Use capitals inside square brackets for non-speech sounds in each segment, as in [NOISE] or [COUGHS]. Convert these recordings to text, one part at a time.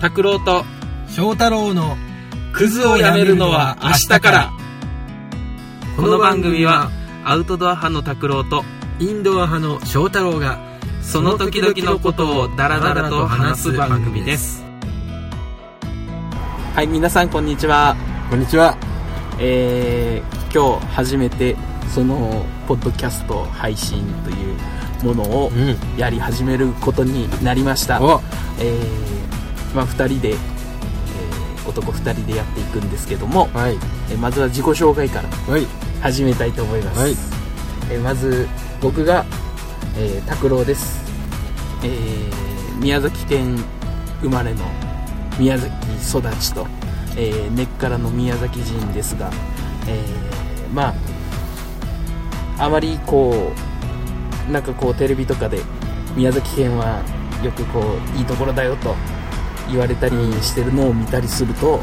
拓郎と翔太郎のクズをやめるのは明日から。この番組はアウトドア派の拓郎とインドア派の翔太郎がその時々のことをダラダラと話す番組です。はい皆さんこんにちは。こんにちは。えー、今日初めてそのポッドキャスト配信というものをうん。やり始めることになりました、お。えーまあ、2人で、えー男2人でやっていくんですけども、はい。えーまずは自己紹介からはい。始めたいと思います、はい。えーまず僕が、えー、拓郎です、えー宮崎県生まれの宮崎育ちと、えー根っからの宮崎人ですが、えーまああまりこうなんかこうテレビとかで宮崎県はよくこういいところだよと言われたりしてるのを見たりすると、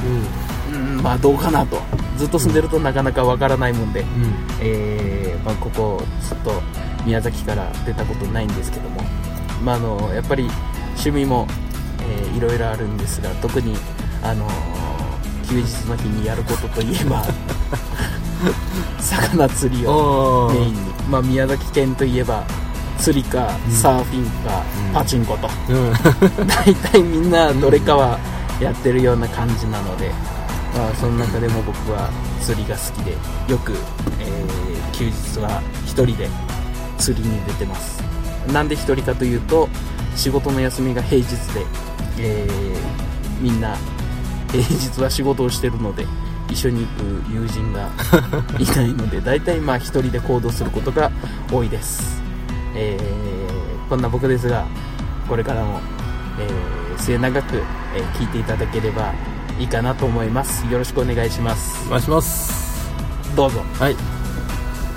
うん。うん、まあどうかなと。ずっと住んでるとなかなかわからないもんで、うん。えーまあ、ここずっと宮崎から出たことないんですけども、まあ、あのやっぱり趣味も、えーいろいろあるんですが特に、あの休日の日にやることといえば [LAUGHS] 魚釣りをおメインに、まあ、宮崎県といえば釣りかうん。サーフィンか、うん。パチンコと。うん。[LAUGHS] 大体みんなどれかはやってるような感じなので、まあ、その中でも僕は釣りが好きでよく、えー休日は1人で釣りに出てます。なんで1人かというと仕事の休みが平日で、えーみんな平日は仕事をしてるので一緒に行く友人がいないので大体まあ1人で行動することが多いです、えーこんな僕ですがこれからも、えー末永く、えー聞いていただければいいかなと思います。よろしくお願いします。お願いします。どうぞ。はい。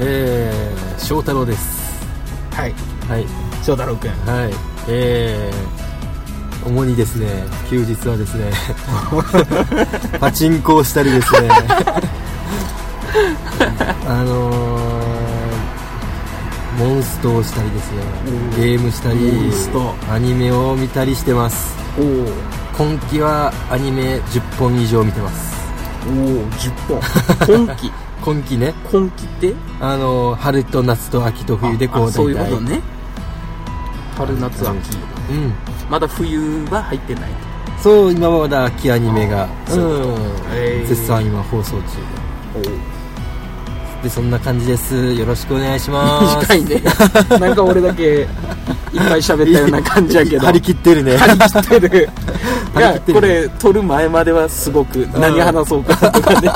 えー、翔太郎です。はい。はい。翔太郎くん。はい。えー、主にですね休日はですね [LAUGHS] パチンコをしたりですね。[LAUGHS] あのー、モンストをしたりですね。ゲームしたりアニメを見たりしてます。今期はアニメ10本以上見てます。おお10本今季 [LAUGHS] 今期ね。今季って？あのー春と夏と秋と冬でこうあそういうことね。春夏秋。うん。まだ冬は入ってない。そう今はまだ秋アニメが。そう。いうことへー絶賛今放送中。おででそんな感じです。よろしくお願いします。短いね。[LAUGHS] なんか俺だけいっぱい喋ったような感じやけど。張り切ってるね。張り切ってる。いや張り切ってるこれ撮る前まではすごく何話そうかとかね。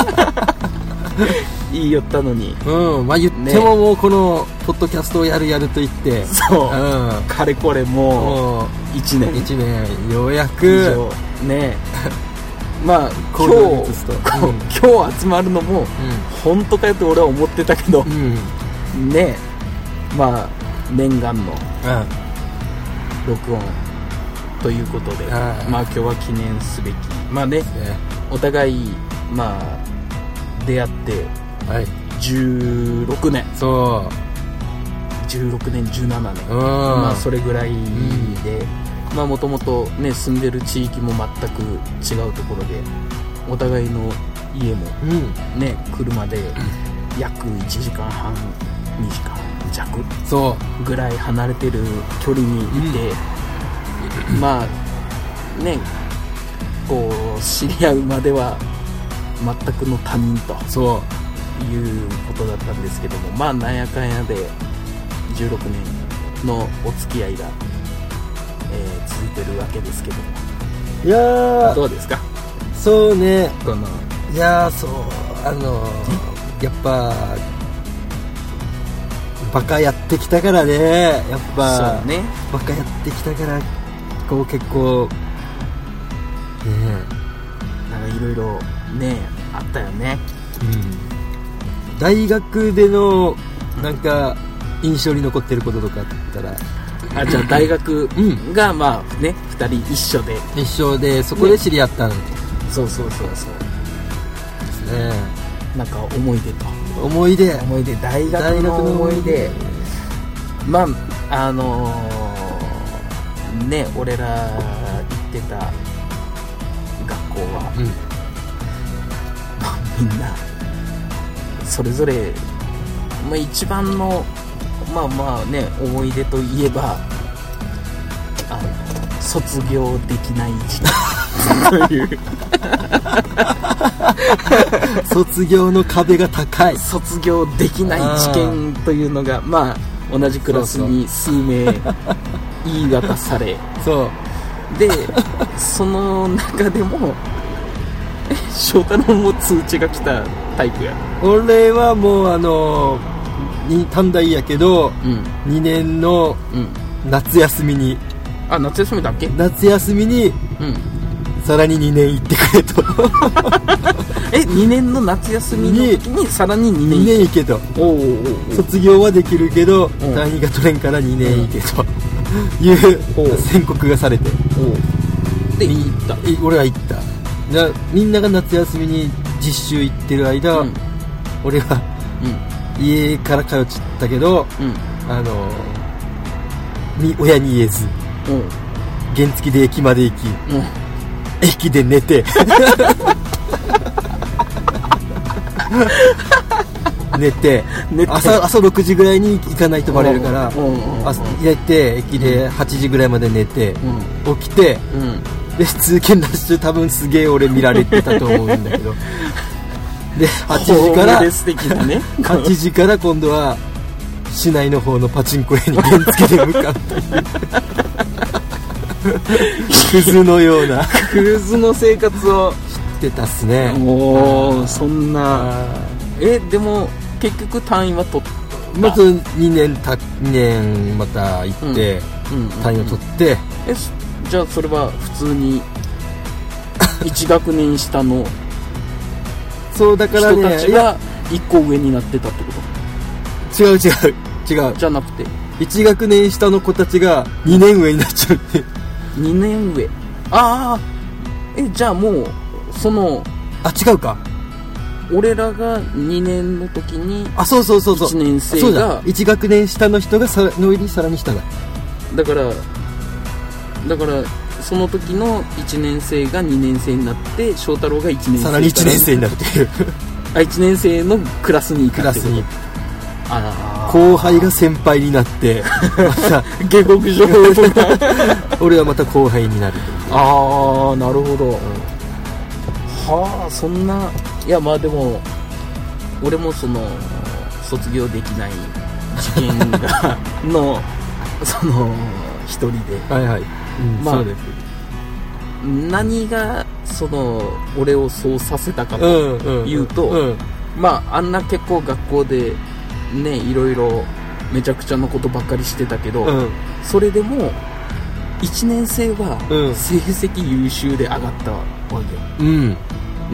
言いよったのに。うん。まあ言ってももうこのポッドキャストをやるやると言って。そう。うん。かれこれももうう1年。1年ようや以く上。ねまあ今日う今日集まるのも本当かよって俺は思ってたけどうん。うんねまあ念願のうん。録音ということではいまあ今日は記念すべき。まあねね。お互いまあ出会ってはい。16年。そ16年17年。ううん。まあそれぐらいでまあもともとね住んでる地域も全く違うところでお互いの家もうん。ね車で約1時間半2時間弱そぐらい離れてる距離にいて、まあねこう知り合うまでは全くの他人とうそう。いうことだったんですけどもまあなんやかんやで16年のお付き合いが、えー続いてるわけですけども。いやー。どうですか？そうね。この。いやーそうあのーやっぱバカやってきたからね。やっぱそうね。バカやってきたからこう結構ねなんかいろいろねあったよね。うん。大学でのなんか印象に残ってることとかあったらあじゃあ大学うん。がまあね2人一緒で。一緒でそこで知り合ったんでそうそうそうそう。すね。なんか思い出と。思い出。思い出。大学の思い出。まああのーね俺ら行ってたは、うん。まあ、みんなそれぞれ、まあ、一番のまあまあね思い出といえばあの卒業できない時期という卒業の壁が高い。卒業できない事件というのがまあ同じクラスに数名言い渡され。そう。でその中でも翔太郎も通知が来たタイプや。俺はもうあのに短大やけどうん。2年のうん。夏休みに。あ夏休みだっけ？夏休みにうん。さらに2年行ってくれと。[LAUGHS] え2年の夏休みの時にさらに2 2年年行けと。卒業はできるけどん。単位が取れんから2年行けと。いう宣告がされて。で行った。い俺は行った。なみんなが夏休みに実習行ってる間、うん。俺は家から通っちゃったけどうん。うんあのに親に言えずうん。原付で駅まで行きうん。駅で寝て [LAUGHS] 寝て朝朝6時ぐらいに行かないとバレるからうんうんうん。朝入れて駅で8時ぐらいまで寝てうん。起きてうん。で通勤ラッシュ多分すげえ俺見られてたと思うんだけど [LAUGHS] で8時からね8時から今度は市内の方のパチンコ屋に原付で向かうというクズのようなクズの生活をしてたっすねおおそんなえでも結局単位は取っーまず2年た2年また行って、うん単位を取ってえじゃあそれは普通に1学年下のそうだから人ねいやたちが1個上になってたってこと？違う違う違う。じゃなくて？1学年下の子たちが2年上になっちゃうって。2年上。ああえじゃあもうそのあ違うか。俺らが2年の時にあそうそうそうそう。1年生がそうだ。1学年下の人がさの上にさらに下だ。だからだからその時の1年生が2年生になって翔太郎が1年生さらに1年生になるっていう。あ1年生のクラスに行くクラスに後輩が先輩になってまた。下克上。俺はまた後輩になるああなるほど、はあそんな。いやまあでも俺もその卒業できない事件が [LAUGHS] のその一人で。はいはい、うんまあそうです。何がその俺をそうさせたかと、うんうん。言うとうん。まああんな結構学校でねいろいろめちゃくちゃなことばっかりしてたけど、うん。それでも1年生はうん。成績優秀で上がったわけよ、う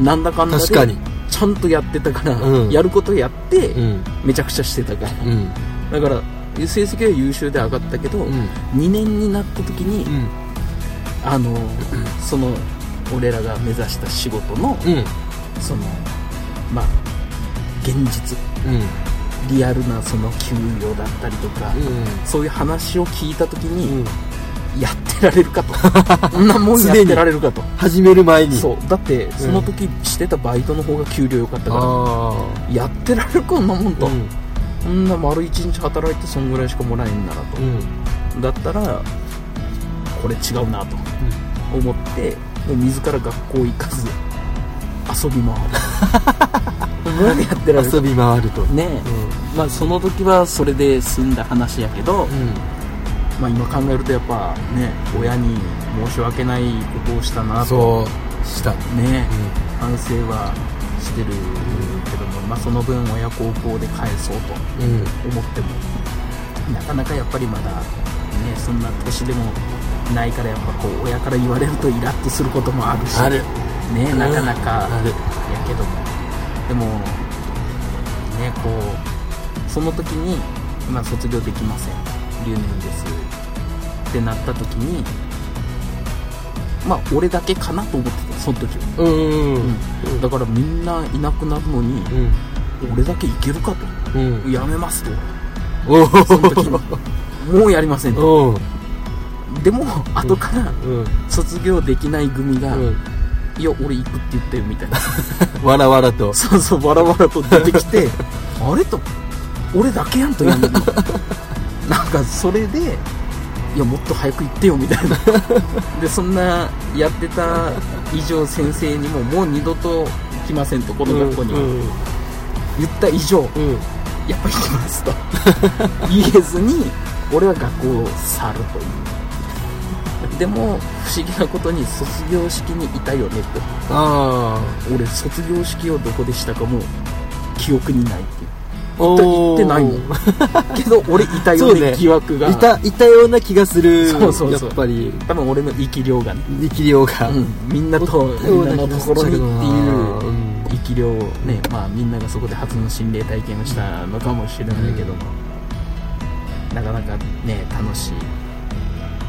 ん。なんだかんだでちゃんとやってたから、うん。やることやって、うん。めちゃくちゃしてたから。うん。だから成績は優秀で上がったけど、うん。2年になった時に、うん。あのその俺らが目指した仕事のうん。そのまあ現実。うん。リアルなその給与だったりとか、そういう話を聞いた時に、やってられるかと。[LAUGHS] こんなもんやってられるかと。始める前に。そう。だってその時してたバイトの方が給料良かったかあらやってられるこんなもんと、あうんこんな丸一日働いてそんぐらいしかもらえんならと、うん。だったらこれ違うなと思ってもう自ら学校行かず遊び回る。[LAUGHS] 何やってられる？遊び回ると。ねえ、まあその時はそれで済んだ話やけど、うん。まあ今考えるとやっぱね親に申し訳ないことをしたなと。そうした。ね、反省はしてるけど。も、まあ、その分親孝行で返そうとうんうん思ってもなかなかやっぱりまだねそんな年でもないからやっぱこう親から言われるとイラッとすることもあるしねなかなかある。やけどもでもねこうその時に、まあ、卒業できません。留年です。ってなった時にまあ俺だけかなと思ってたその時は。うんだからみんないなくなるのにうん。俺だけいけるかと。うん。やめますと。その時に。もうやりませんと。でも後からうん。卒業できない組がうん。いや俺行くって言ったよみたいな。[LAUGHS] わらわらと。そうそうバラバラと出てきて [LAUGHS] あれと。俺だけやんとやんのなんかそれでいやもっと早く行ってよみたいな。[LAUGHS] でそんなやってた以上先生にももう二度と来ませんとこの学校には、うん言った以上うん。やっぱ行きますと。[LAUGHS] 言えずに俺は学校を去るという。でも不思議なことに卒業式にいたよねと。あ俺卒業式をどこでしたかもう記憶にないっていう行ってないもん。けど俺いたよそうねね疑惑が。いたいたような気がする。そうそうやっぱり。多分俺の生き量がね、力量が、うん、みんなとみんなのところにっていううん。生き量をね、まあみんながそこで初の心霊体験をしたのかもしれないけども、なかなかね楽し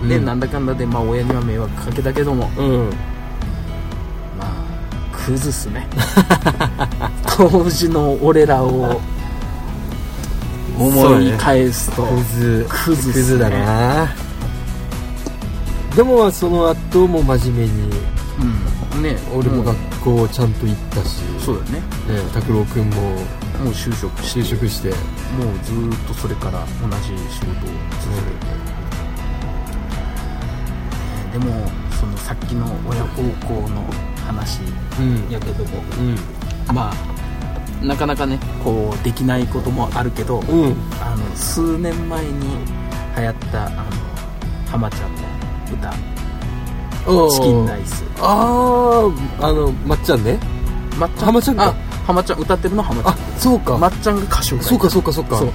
い。で、うん。なんだかんだでまあ親には迷惑かけたけども。うん。まあクズっすね。[LAUGHS] 当時の俺らを思い返すと、クズクズクズだな。でもその後も真面目にうん。ね俺も学校ちゃんと行ったし、そうだよね。ね拓郎君ももう就職就職して。もうずーっとそれから同じ仕事を続けて、でもそのさっきの親孝行の話うん。やけども。うん。まあなかなかねこうできないこともあるけど、うん。あの数年前に流行ったあの浜ちゃんの歌「チキンライス。あああのまっちゃんね」まっちゃん？浜ちゃんか。あ浜ちゃん歌ってるの浜ちゃん。あそうか、まっちゃんが歌詞を書いたそうかそうか。そう。か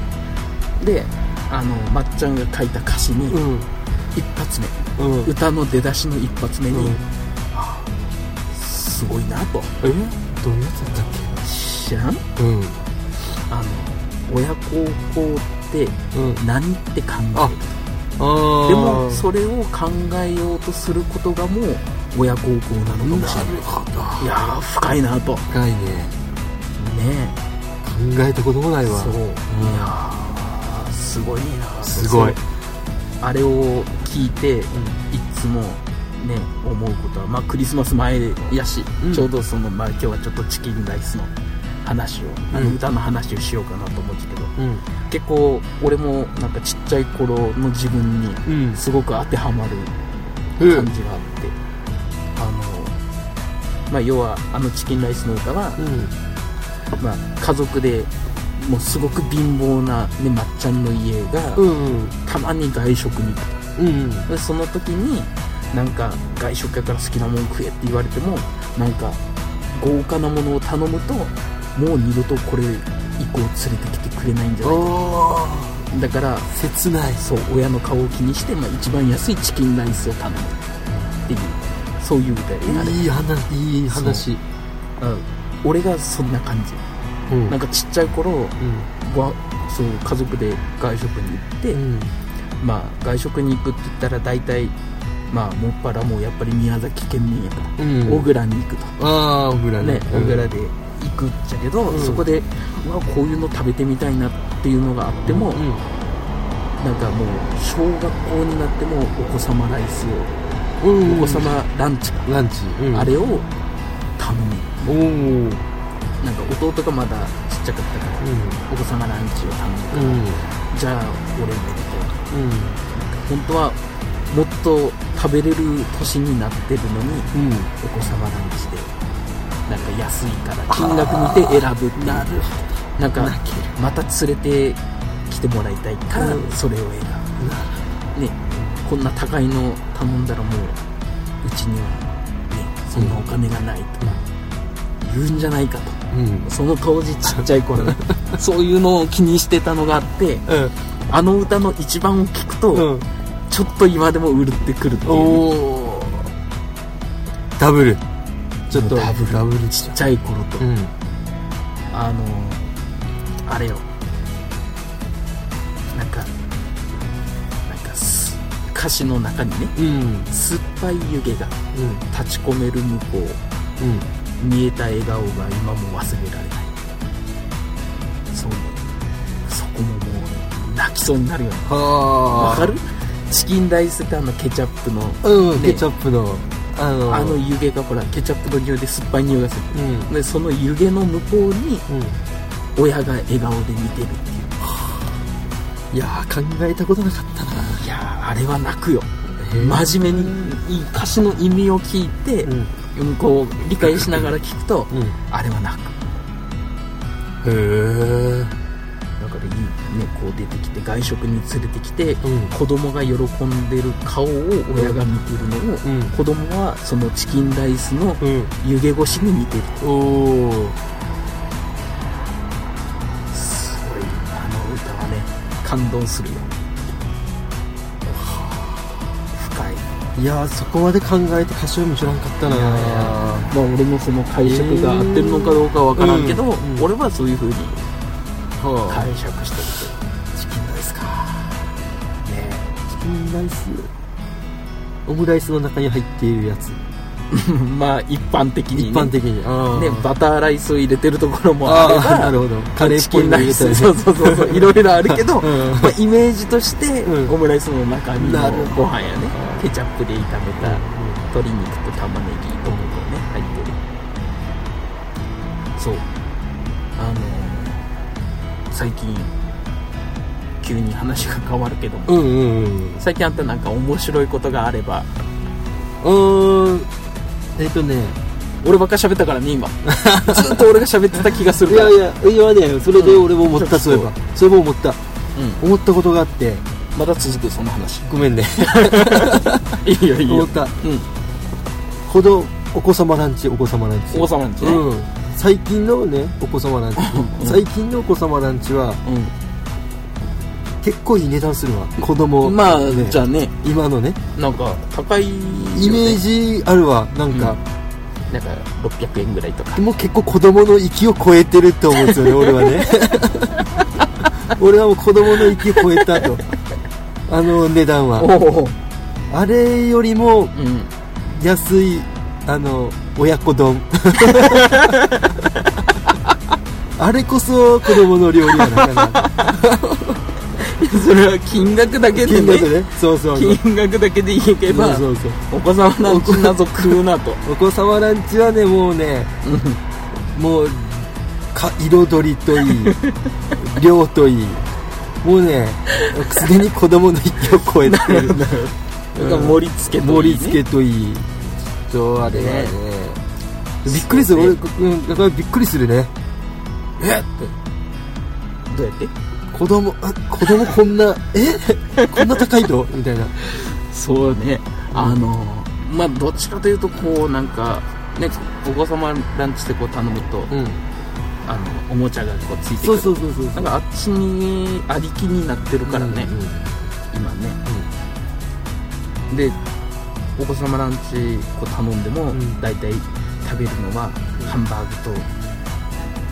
であのまっちゃんが書いた歌詞に、うん。一発目。うん。歌の出だしの一発目に、うん。すごいなと。え？どういうやつだったっ知らん？けうん。あの親孝行ってうん。何って考える。ああでもそれを考えようとすることがもう親孝行なのかもしれない。ほど。いやー深いなと。ね深いね。考えたこともないわ。そう、いん。やーすごいな。とすごい。あれを聞いて、いつもね思うことはまあクリスマス前やし、うん。ちょうどそのまあ今日はちょっとチキンライスの話を、あのうん歌の話をしようかなと思うんですけどうん。結構俺もなんかちっちゃい頃の自分にうん。すごく当てはまるうん。感じがあって、あのまあ要はあのチキンライスの歌は、うん。まあ、家族でもうすごく貧乏な、ね、まっちゃんの家が、うんたまに外食に行くうんとでその時になんか外食やから好きなもん食えって言われてもなんか豪華なものを頼むともう二度とこれ以降連れてきてくれないんじゃないか。だから切ない。そう親の顔を気にして、まあ、一番安いチキンライスを頼むっていうそういう歌やあれいい話いい話。う。ん。俺がそんな感じ。うん。なんかちっちゃい頃うん。わそう家族で外食に行って、うん。まあ外食に行くって言ったら大体まあもっぱらもうやっぱり宮崎県民やから、うん。小倉に行くと。ああ小倉ね。ね小倉で行くっちゃけど、うん。そこでうわこういうの食べてみたいなっていうのがあっても、うんなんかもう小学校になってもお子様ライスを、うんお子様ランチ、ランチ。うん。あれを頼む。なんか弟がまだちっちゃかったからお子様ランチを頼むから、うん。じゃあ俺もみたいなうん。本当はもっと食べれる年になってるのにうん。お子様ランチでなんか安いから金額見て選ぶっていう。なるなんかまた連れてきてもらいたいからうん。それを選ぶ。ねこんな高いの頼んだらもううちにはねそんなお金がないとか言うんじゃないかと。うん。その当時ちっちゃい頃。ね [LAUGHS] そういうのを気にしてたのがあってうん。あの歌の一番を聞くと、うん。ちょっと今でもうるってくるっていう。ダブルちょっとダブルちっちゃい頃と、うん。あのあれよ。なんかなんかす歌詞の中にねうん。酸っぱい湯気がうん。立ち込める向こうん。う見えた笑顔が今も忘れられない。そう。ねそこももう泣きそうになるよね。はあ。わかる？チキンライスってあのケチャップの。うんね。ケチャップのあのあの湯気がほらケチャップの匂いで酸っぱい匂いがする。うん。でその湯気の向こうにうん。親が笑顔で見てるっていう。いやー考えたことなかったな。いやーあれは泣くよ。真面目にいい歌詞の意味を聞いて、うん。うんこう理解しながら聞くと、うん。あれは泣く。へえだからいいねこう出てきて外食に連れてきて、うん。子供が喜んでる顔を親が見てるのを、うん。子供はそのチキンライスのうん。湯気越しに見てる。おおすごい。あの歌はね感動するよ。深い。いやーそこまで考えて歌詞を見知らんかったな。まあ俺もその解釈が合ってるのかどうかは分からんけど、うん。うん。俺はそういう風には解釈してるチキンライスか。とねチキンライスオムライスの中に入っているやつ。[LAUGHS] まあ一般的に、ね、一般的に。ね、バターライスを入れてるところもあれあーなばるほど。カレーっチぽいのキンライス。入れたりそうそうそう。そ [LAUGHS] ういろいろあるけど、うん。まあ、イメージとして、うん。オムライスの中にもなご飯やねケチャップで炒めた鶏肉と玉ねぎとかね入ってる。そう。あの最近急に話が変わるけど。もうんうんうん。最近あんたなんか面白いことがあれば。うーん。えっ、とね。俺ばっか喋ったからね今。[LAUGHS] ずっと俺が喋ってた気がするから。いやいやいやねそれで俺も思った、うんそういえば。それも思った。うん。思ったことがあって。まだ続くその話。ごめんね。[LAUGHS] いいよいいよ。思った。うん。ほどお子様ランチお子様ランチ。お子様なんですね。うん最近のねお子様ランチ。うん。最近のお子様ランチは結構いい値段するわ。子供。うんまあ、ね。じゃあね。今のね。なんか高いよね。イメージあるわ。なんか、なんか600円ぐらいとか。もう結構子供の域を超えてるって思うんですよね [LAUGHS] 俺はね。[LAUGHS] 俺はもう子供の域を超えたと。あの値段は。あれよりもうん。安いあの親子丼。[LAUGHS] あれこそ子供の料理やなかな。[LAUGHS] それは金額だけでね。金額ね。そうそう金額だけでいけばそうそうそう。お子様なんち謎食うなと。[LAUGHS] お子様ランチはねもうねもうか彩りといい量といい。もうねすでに子供の域を超えてる。なんか盛り付けといいね。盛り付けといい。そうあれはね。ねびっくりする、俺びっくりするね。え？って。どうやって？子供あ子供こんなえ？こんな高いとみたいな。そうね。あのまあどっちかというとこうなんかねお子様ランチでこう頼むと、うん。あのおもちゃがこうついてくそうるそうそうそう。なんかあっちにありきになってるからね、うんうん今ね、でお子様ランチこう頼んでも、ん。大体食べるのはハンバーグと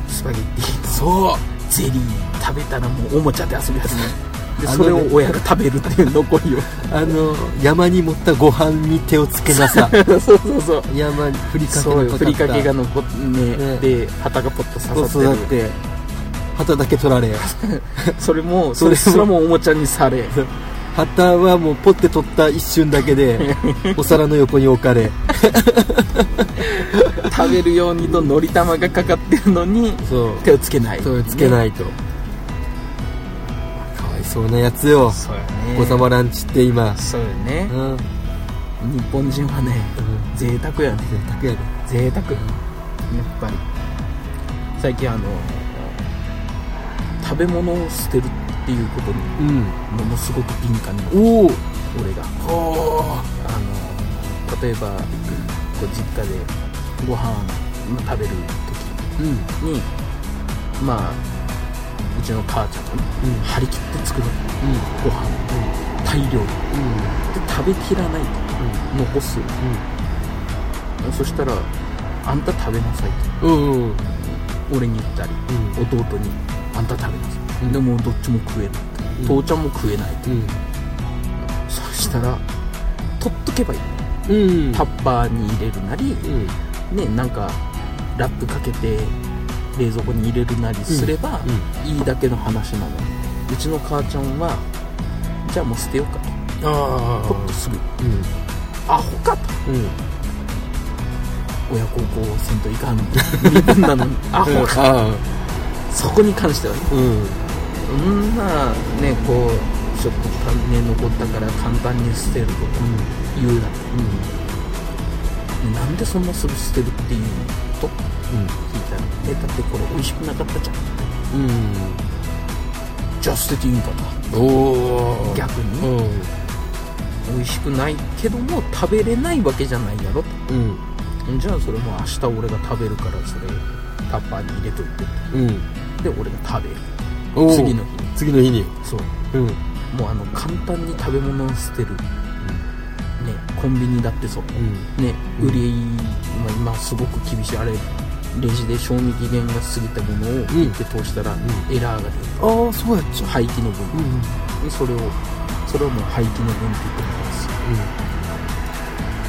スパゲッティとそう。ゼリー食べたらもうおもちゃで遊び始める。でそれを親が食べるっていう残りを。[LAUGHS] あの山に持ったご飯に手をつけなさ [LAUGHS] そうそうそう山にふりかけそうよのかかったふりかけが残ってねねで旗がポッと刺さってて旗だけ取られ [LAUGHS] それもそれもそれすらもおもちゃにされ旗はもうポッて取った一瞬だけで [LAUGHS] お皿の横に置かれ。[LAUGHS] 食べるようにとのり玉がかかってるのに手をつけない。そうつけないいと、かわいそうなやつよ。そうやね。お子様ランチって今。そうよね。うん、うん、日本人はね贅沢やね。贅沢やで。贅沢。やっぱり。最近あの食べ物を捨てるっていうことにうん。ものすごく敏感におお俺が。はあの例えばこう実家でご飯まあ食べるうんうん。時にまあうちの母ちゃんがね張り切って作るご飯。大量。にで食べきらないと。残す。そしたらあんた食べなさいと。うんうんうん。俺に言ったり弟にあんた食べなさい、うんでもどっちも食えない。うん。と、父ちゃんも食えないと。うんそしたら取っとけばいい。うん。タッパーに入れるなりうん。ねなんかラップかけて冷蔵庫に入れるなりすればいいだけの話なの。うちの母ちゃんはじゃあもう捨てようかと。ポッとすぐ。うん。アホかと。うん。親孝行せんといかん。身分なのに。[LAUGHS] アホか。そこに関してはね。うん。そん。なねこうちょっと種残ったから簡単に捨てるとか言うななんでそんなすぐ捨てるっていうと聞いたらえだってこれ美味しくなかったじゃん。うん。じゃあ捨てていいんかな逆に。ね、うん。美味しくないけども食べれないわけじゃないやろうん。じゃあそれも明日俺が食べるからそれタッパーに入れといて。うん。で俺が食べる次の日に。次の日に。そう。うん。もうあの簡単に食べ物を捨てる。ねコンビニだってそう。うん。ね売り、まあ、今すごく厳しい。あれレジで賞味期限が過ぎたものをピッて通したら、ん。エラーが出る。ああそうやっちゃ廃棄の分、うんでそれをそれをもう廃棄の分って言ってるんです。よ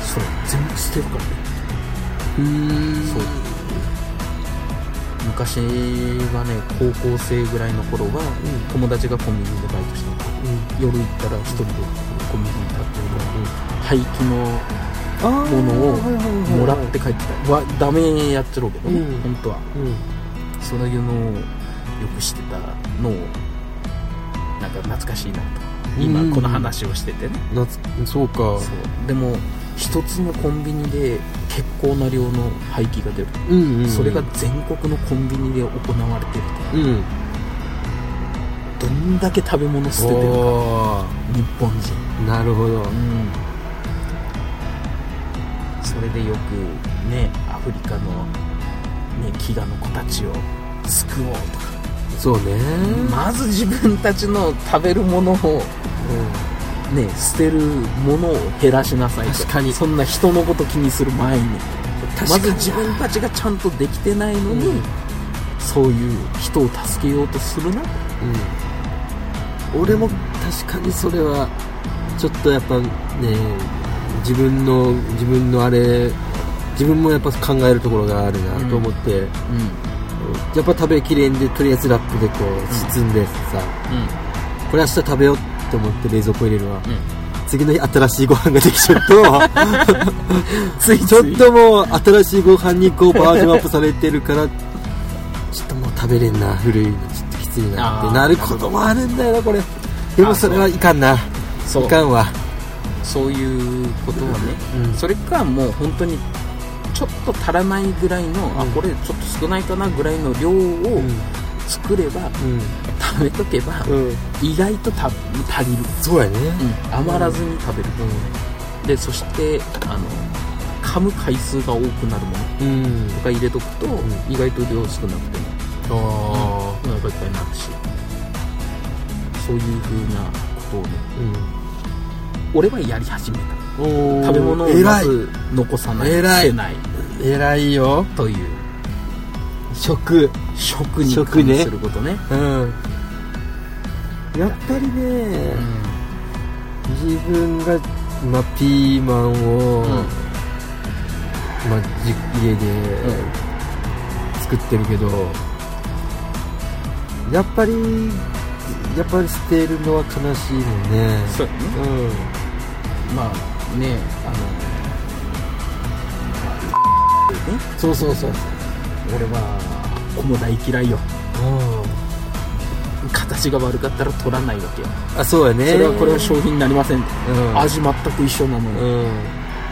それ全部捨てるからね。うんうんそう昔はね高校生ぐらいの頃は、ん。友達がコンビニでバイトしてた。うん。夜行ったら一人でコンビニに立ってるから、廃棄のものをもらって帰ってた。わダメやっちゃろうけどね、うん。本当は。うん。そういうのをよくしてたのをなんか懐かしいなと。今うん。この話をしててね、なつそうか。でも一つのコンビニで結構な量の廃棄が出る、うんうんうん。それが全国のコンビニで行われてるうん。とどんだけ食べ物捨ててるか。お日本人。ーなるほど。うん。それでよくねアフリカの、ね、飢餓の子たちを救おうとか。そうね。まず自分たちの食べるものをね捨てるものを減らしなさいと。確かに。そんな人のこと気にする前に。まず自分たちがちゃんとできてないのに、うん。そういう人を助けようとするな。うん。俺も確かにそれはちょっとやっぱね自分の自分のあれ自分もやっぱ考えるところがあるなと思って、うん。やっぱ食べきれんでとりあえずラップでこう包んでさ、これ明日食べようって思って冷蔵庫入れるわ、次の日新しいご飯ができちゃうと。[LAUGHS] つちょっともう新しいご飯にこうバージョンアップされてるからちょっともう食べれんな古いの。ちょっときついなってなることもあるんだよなこれ。でもそれはいかんな。いかんわ。そういうことはね、うん。それかもう本当にちょっと足らないぐらいの、あうん。これちょっと少ないかなぐらいの量をうん作れば、うん。食べとけば、うん。意外とた足りる、そうやね。うん。余らずに食べる、でそしてあの噛む回数が多くなるものうん。うんとか入れとくと、ん。意外と量少なくてもあお腹いっぱいになるしそういう風なことをね俺はやり始めた。食べ物をまず残さない。偉い。偉いよ。という食食に関することね。うん。やっぱりね、うん自分が、まあ、ピーマンを、うん。まあ、じ家で作ってるけど、やっぱりやっぱり捨てるのは悲しいもんね。そうやね。うん。まあねあのねそうそうそう俺は子も大嫌いよ。形が悪かったら取らないわけよ。あそうやね。それはこれは商品になりません。うん。味全く一緒なのに。うん。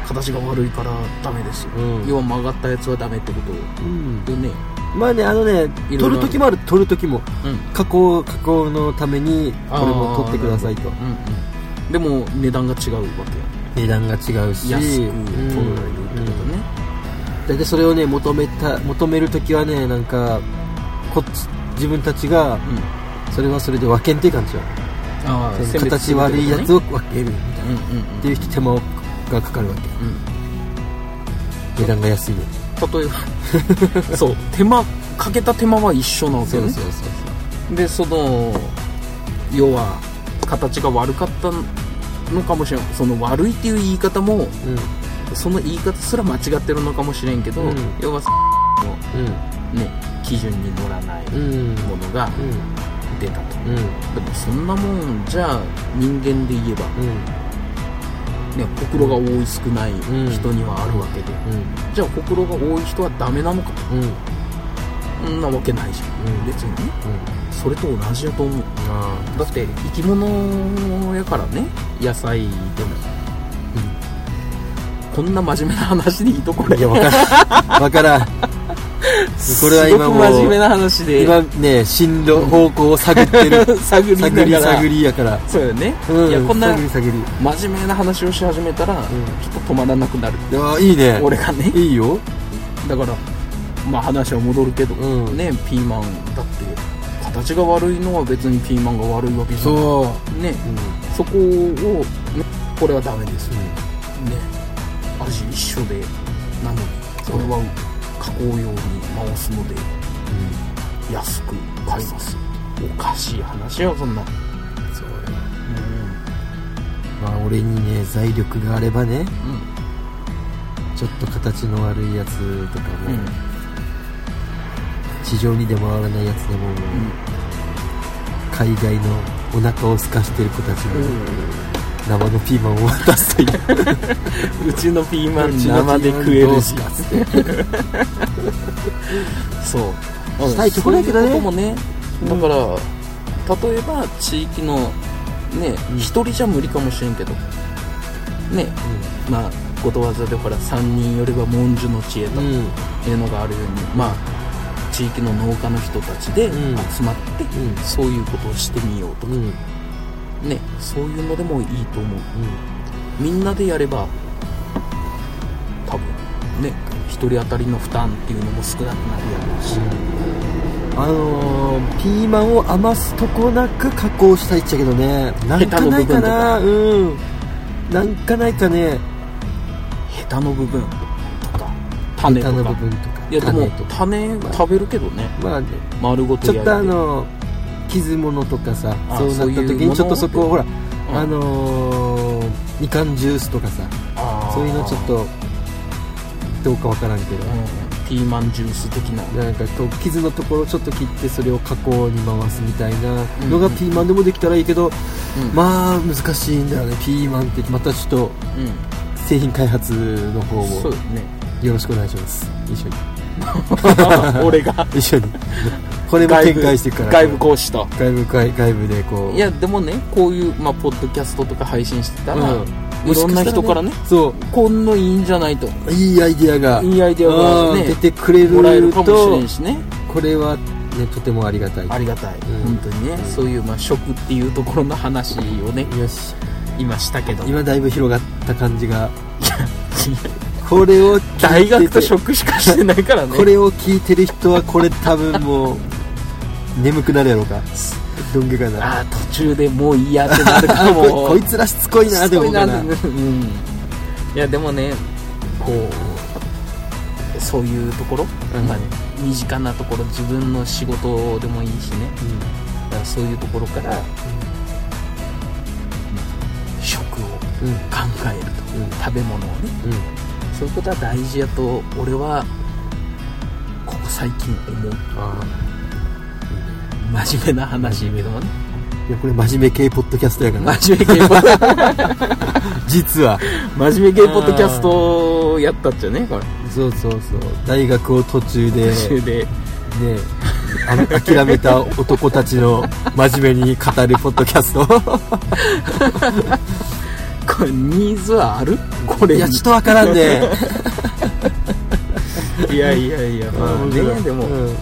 形が悪いからダメです。ようん。要は曲がったやつはダメってこと。うん。でね。まあねあのね取る時もある。取る時もうん。加工加工のためにこれも取ってくださいと。うんうん。でも値段が違うわけよ。値段が違うし。安く取る大体それをね求めた求める時はねなんかこっち自分たちがうん。それはそれで分けんっていうああその形悪いやつを分けるみたいな。うんうんうん。っていう手間がかかるわけ。うん。値段が安いね例えばそう手間かけた手間は一緒なわけよねそう。でその要は形が悪かったのかもしれん。その悪いっていう言い方もうんその言い方すら間違ってるのかもしれんけど、うん。要はのね基準に乗らないうんうんものが出たと、うん。うん。でもそんなもんじゃあ人間で言えばね、ほくろが多い少ない人にはあるわけで、うん。じゃあほくろが多い人はダメなのかうんうん。そんなわけないじゃん、うん。別にね。うん。それと同じやと思う。あだって生き物やからね。野菜でもこんな真面目な話でいいとこれいやわからん。[LAUGHS] わからん。これは今も真面目な話で。今ね進路方向を探ってる。[LAUGHS] 探りな探り探りやから。そうよね、うん。いやこんな真面目な話をし始めたら、ちょっと止まらなくなる。いやいいね。俺がね。いいよ。だからまあ話は戻るけど、うん。ねピーマンだって形が悪いのは別にピーマンが悪いわけじゃない。そう。ね。うん。そこを、ね、これはダメです。よね味一緒でなのにこれは加工用に回すので安く買います。おかしい話よそんな。そうよまあ俺にね財力があればねうん。ちょっと形の悪いやつとかも、うん。地上に出回らないやつでも、海外のお腹を空かしてる子たちに生のピーマンを渡すという。[LAUGHS] うちのピーマン生で食えるし。そう。したいところやけどね。そういうこともね。だから、例えば地域のねうん。一、人じゃ無理かもしれんけど。ね。まあことわざでほら3人よれば文殊の知恵とうん。うんいうのがあるように、まあ地域の農家の人たちでうん。集まって、うん。そういうことをしてみようとか、うんうんねそういうのでもいいと思う。みんなでやれば多分ね1人当たりの負担っていうのも少なくなるやろうし、あのー、ピーマンを余すとこなく加工したいっちゃけどね。なんかないかな。うん。なんかないかね。ヘタの部分とか。種と種か。の部分とか。いやでも種食べるけどね。まあね。丸ごとちょっとあの傷物とかさあそうなった時にちょっとそこをほらうん。あのー、みかんジュースとかさそういうのちょっとどうかわからんけど。うん。ピーマンジュース的な。なんかこう傷のところをちょっと切ってそれを加工に回すみたいなのうんがピーマンでもできたらいいけど、うん。まあ難しいんだよねピーマンって。またちょっとう製品開発の方んそうをよろしくお願いします。一緒に。[LAUGHS] 俺が。[LAUGHS] 一緒にこれも展開してから。外部講師と。外部外外部でこう。いやでもねこういう、まあ、ポッドキャストとか配信してたら、うん。いろんな人からねそこんのいいんじゃないと。ういいアイディアがいいアイデアがねうん出てくれもらえるるかもしれとんしね。これはねとてもありがたい。ありがたい、うん。本当にね、そういう、まあ、食っていうところの話をねよし。今したけど。今だいぶ広がった感じが。これを大学と食しかしてないからね。これを聞いてる人はこれ多分もう眠くなるやろうか。どんげかなあー途中でもういいやってなるかも。[LAUGHS] ここいつらしつこいなって思うかなうん。いやでもねこうそういうところ、うん。まあ、身近なところ自分の仕事でもいいしね。だからそういうところから、食をうん。うん考えると、うん。食べ物をね。うん。そういうことは大事やと俺はここ最近思う。あ真面目な話やけどもね。あいやこれ真面目系ポッドキャストやから。真面目系ポッ実は。真面目系ポッドキャストやったっちゃねこれ。そうそうそう。大学を途中で途中で。ねあの諦めた男たちの真面目に語るポッドキャスト。これニーズはある？これいやちょっとわからんね。[LAUGHS] いやいやいやまあねでもうん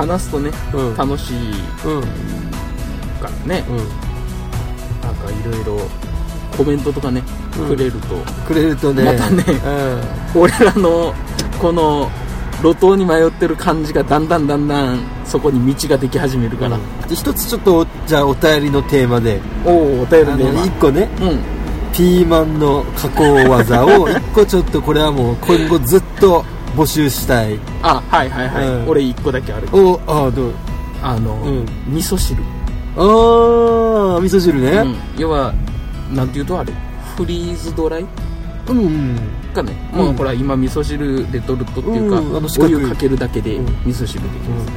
話すとねうん。楽しいうんからね。うん。なんかいろいろコメントとかねうん。くれると。くれるとね。またね俺らのこの路頭に迷ってる感じがだんだんだんだんそこに道ができ始めるうん。から、で一つちょっとじゃあお便りのテーマで。おおお便ありでの一個ね。うん。ピーマンの加工技を一個ちょっとこれはもう今後ずっと募集したい。あはいはいはい、うん。俺一個だけある。おああどう？あの、うん。味噌汁、あー味噌汁ね。うん、要はなんていうとあれ？フリーズドライ？うんうん。かね、うん。もうほら今味噌汁レトルトっていうか、うんあの四お角い。湯かけるだけでうん。味噌汁できます、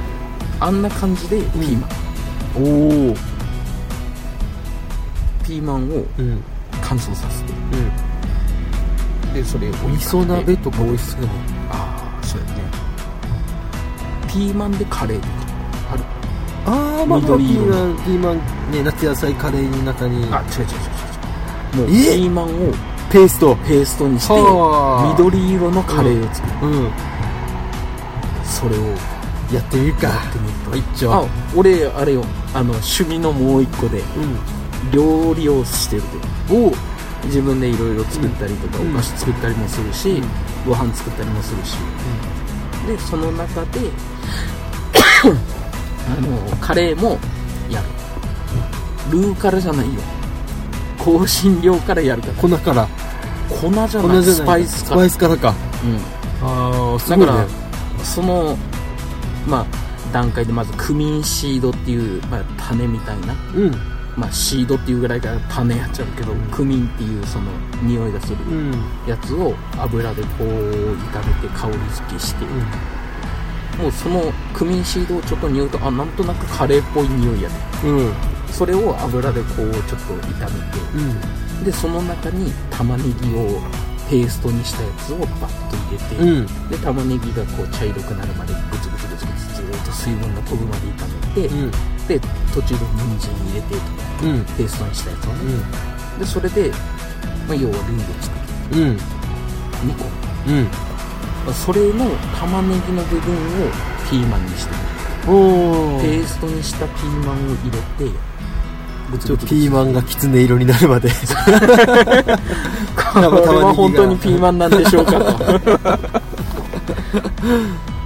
あんな感じでピーマン、おおピーマンをうん。考乾燥させて。うん。でそれを味噌鍋とか美味しそうだねああそうやねピーマンでカレーとか。ある。ああまあ緑色ーマンピーマンね夏野菜カレーの中に。あ違う違う違う違うもうピえーマンをペースト。ペーストにしてはあ。緑色のカレーを作る、うん。それをややってみるか。ってみると。一応あ俺あれよ。あの趣味のもう一個で料理をしてるで。う。んお自分でいろいろ作ったりとか、うん。お菓子作ったりもするし、うん。ご飯作ったりもするしでその中で [COUGHS] あのカレーもやる。ルーからじゃないよ。香辛料からやるから。粉から。粉じゃ粉ない。じゃない。ススパイスから。パイスからか。うん。ああすだからそのまあ段階でまずクミンシードっていう、まあ、種みたいな、うんまあ、シードっていうぐらいから種やっちゃうけど、クミンっていうその匂いがするうん。やつを油でこう炒めて香り付けして、もうそのクミンシードをちょっと匂うとあなんとなくカレーっぽい匂いやね。うん。うんそれを油でこうちょっと炒めうん。てでその中に玉ねぎをペーストにしたやつをバッと入れて、うん。で玉ねぎがこう茶色くなるまでグツグツグツグツずーっと水分が飛ぶまで炒めて、うんで途中で人参入れてとかうん。ペーストにしたやつをね、でそれで、まあ、要はルーを作るうん。2個うん。それの玉ねぎの部分をピーマンにしておペーーストにしたピーマンを入れてちょグツピーマンがきつね色になるまで。[LAUGHS] これは本当にピーマンなんでしょうか [LAUGHS]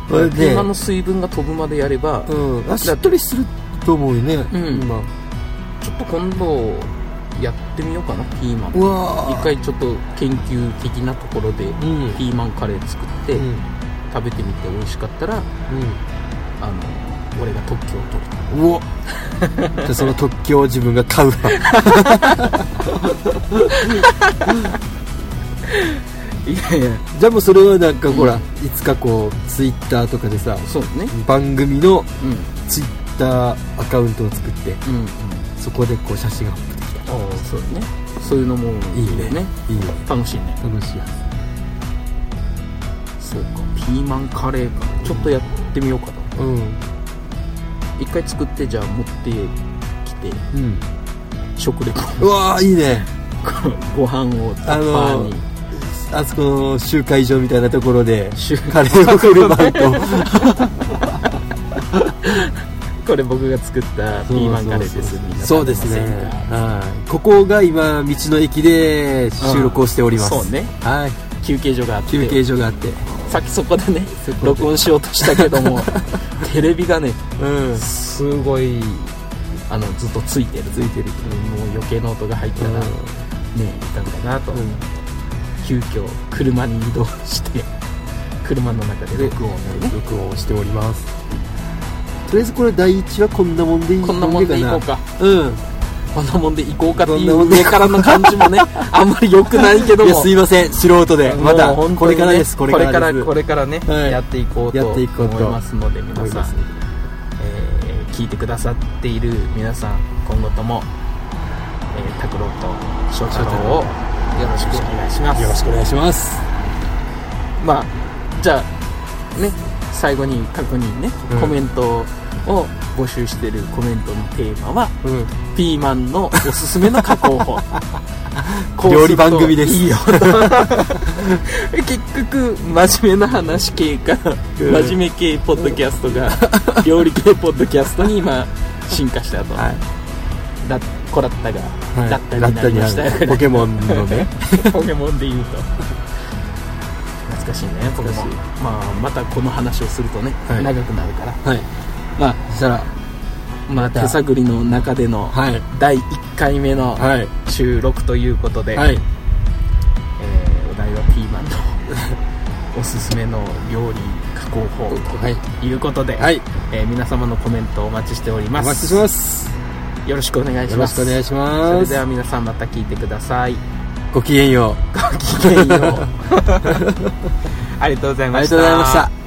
ピーマンの水分が飛ぶまでやれば、うん。あしっとりすると思うよね。うん。今。ちょっと今度やってみようかなピーマン。うわ一回ちょっと研究的なところでうん。ピーマンカレー作ってうん。食べてみて美味しかったらあの俺が特許を取る。うんうおじゃあその特許を自分が買うわ。[LAUGHS] いやいや。じゃあもうそれはなんかほら、いつかこうツイッターとかでさそうね。番組のうん。ツイッターアカウントを作ってうんうん。そこでこう写真がアップできた。ああそうね。そういうのもいいね。ね。いいね。楽しいね。楽しいやそうか。ピーマンカレーか。ちょっとやってみようかなつうん。一回作ってじゃあ持ってきて。うん。食レポ。うわーいいね。ご飯をタッパーに、あそこの集会場みたいなところで集カレーを振る舞うと [LAUGHS] これ僕が作ったピーマンカレーです。みんなそう。ですね。はい。ここが今道の駅で収録をしております、うん。そうね。はい。休憩所があって。休憩所があって。さっきそこでね録音しようとしたけども [LAUGHS] テレビがねうん。すごいあのずっとついてる。ついてる。もう余計な音が入ったらねいかんかなと、うん。急遽車に移動して車の中で録音をね。録音をしておりますとりあえずこれ第一はこんなもんでいいこんなもんでいこうか。うん。こんなもんで行こうかっていこんなもでうん上からの感じもね [LAUGHS] あんまり良くないけども。すいません。素人で。まだこれからです。これからこれからね、はい。やっていこうとやっていこうと。思いますので皆さん。えー聞いてくださっている皆さん今後とも、えー、拓郎と翔太郎をよろしくお願いします。よろしくお願いします。まあじゃあね最後に確認ね、うん。コメントを募集してるコメントのテーマはうん。ピーマンのおすすめの加工法。[LAUGHS] 料理番組です。いいよ。[LAUGHS] 結局真面目な話系からうん。真面目系ポッドキャストが料理系ポッドキャストに今進化したと、はい。だコラッタが、はい。ラッタになりましたラッタになるポケモンのね。[LAUGHS] ポケモンで言うと懐かしいねポケモン懐かしまあまたこの話をするとね、はい。長くなるから。はい。まあそした。らまあた手探りの中でのはい。第1回目のはい。収録ということで、はい。えーお題はピーマンの [LAUGHS] おすすめの料理加工法はい。ということで、はい。えー皆様のコメントお待ちしております。お待ちしてます。よろしくお願いしよろますしくお願いしそます。れでは皆さんまた聞いてくださいごきげんよう。ごきげんよう。[LAUGHS] ありがとうございました。ありがとうございました